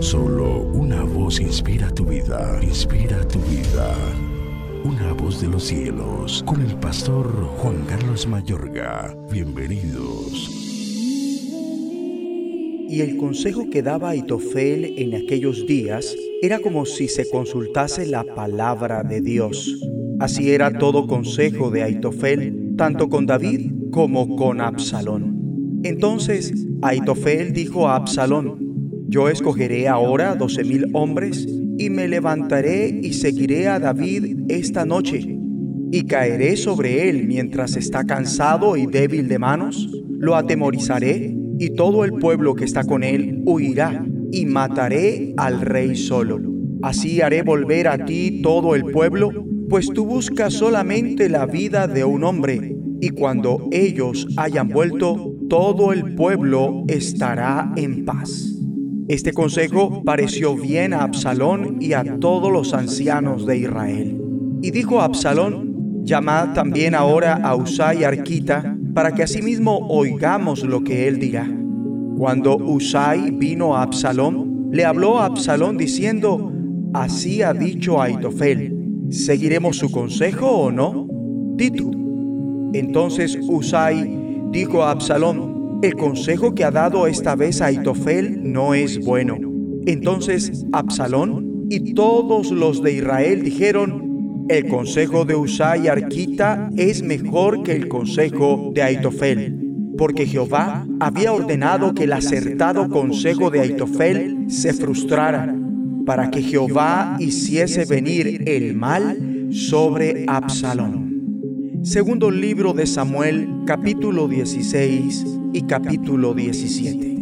Solo una voz inspira tu vida, inspira tu vida. Una voz de los cielos, con el pastor Juan Carlos Mayorga. Bienvenidos. Y el consejo que daba Aitofel en aquellos días era como si se consultase la palabra de Dios. Así era todo consejo de Aitofel, tanto con David como con Absalón. Entonces Aitofel dijo a Absalón, yo escogeré ahora doce mil hombres y me levantaré y seguiré a David esta noche y caeré sobre él mientras está cansado y débil de manos, lo atemorizaré y todo el pueblo que está con él huirá y mataré al rey solo. Así haré volver a ti todo el pueblo, pues tú buscas solamente la vida de un hombre, y cuando ellos hayan vuelto, todo el pueblo estará en paz. Este consejo pareció bien a Absalón y a todos los ancianos de Israel. Y dijo Absalón, llamad también ahora a Usai Arquita, para que asimismo oigamos lo que él dirá. Cuando Usai vino a Absalón, le habló a Absalón diciendo, así ha dicho Aitofel, ¿seguiremos su consejo o no? Di. Entonces Usai dijo a Absalón, el consejo que ha dado esta vez Aitofel no es bueno. Entonces Absalón y todos los de Israel dijeron, el consejo de Usai Arquita es mejor que el consejo de Aitofel, porque Jehová había ordenado que el acertado consejo de Aitofel se frustrara, para que Jehová hiciese venir el mal sobre Absalón. Segundo libro de Samuel, capítulo 16 y capítulo 17.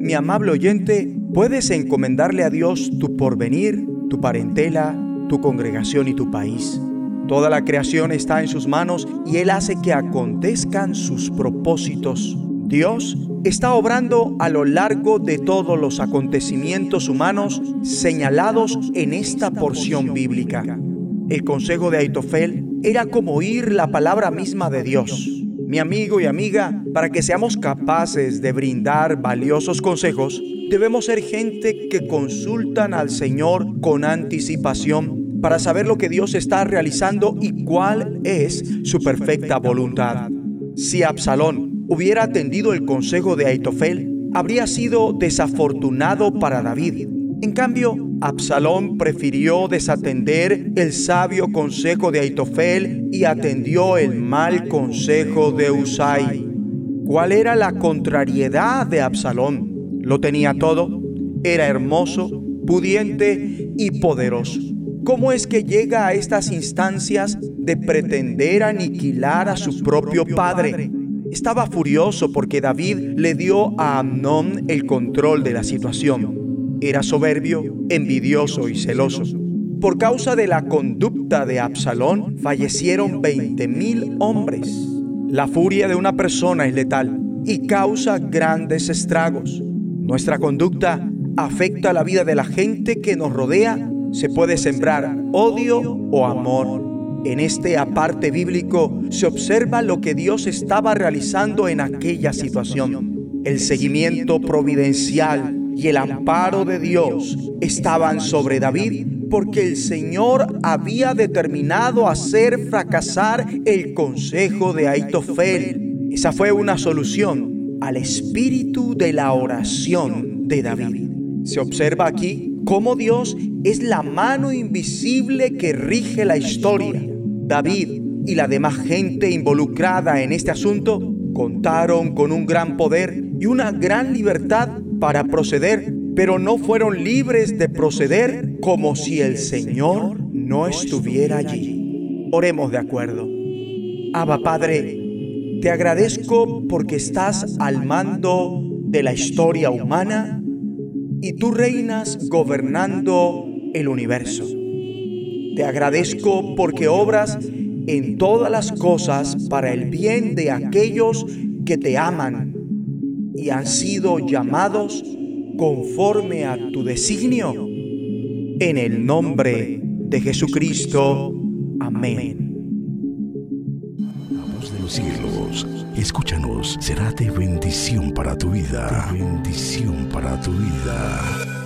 Mi amable oyente, puedes encomendarle a Dios tu porvenir, tu parentela, tu congregación y tu país. Toda la creación está en sus manos y Él hace que acontezcan sus propósitos. Dios está obrando a lo largo de todos los acontecimientos humanos señalados en esta porción bíblica. El consejo de Aitofel era como oír la palabra misma de Dios. Mi amigo y amiga, para que seamos capaces de brindar valiosos consejos, debemos ser gente que consultan al Señor con anticipación para saber lo que Dios está realizando y cuál es su perfecta voluntad. Si Absalón hubiera atendido el consejo de Aitofel, habría sido desafortunado para David. En cambio, Absalón prefirió desatender el sabio consejo de Aitofel y atendió el mal consejo de Usai. ¿Cuál era la contrariedad de Absalón? Lo tenía todo, era hermoso, pudiente y poderoso. ¿Cómo es que llega a estas instancias de pretender aniquilar a su propio padre? Estaba furioso porque David le dio a Amnón el control de la situación. Era soberbio, envidioso y celoso. Por causa de la conducta de Absalón, fallecieron 20.000 hombres. La furia de una persona es letal y causa grandes estragos. Nuestra conducta afecta la vida de la gente que nos rodea. Se puede sembrar odio o amor. En este aparte bíblico se observa lo que Dios estaba realizando en aquella situación. El seguimiento providencial y el amparo de Dios estaban sobre David porque el Señor había determinado hacer fracasar el consejo de Aitofel. Esa fue una solución al espíritu de la oración de David. Se observa aquí cómo Dios es la mano invisible que rige la historia. David y la demás gente involucrada en este asunto contaron con un gran poder y una gran libertad para proceder, pero no fueron libres de proceder como si el Señor no estuviera allí. Oremos de acuerdo. Abba Padre, te agradezco porque estás al mando de la historia humana y tú reinas gobernando el universo. Te agradezco porque obras en todas las cosas para el bien de aquellos que te aman y han sido llamados conforme a tu designio. En el nombre de Jesucristo. Amén. La voz de los cielos, escúchanos, será de bendición para tu vida. bendición para tu vida.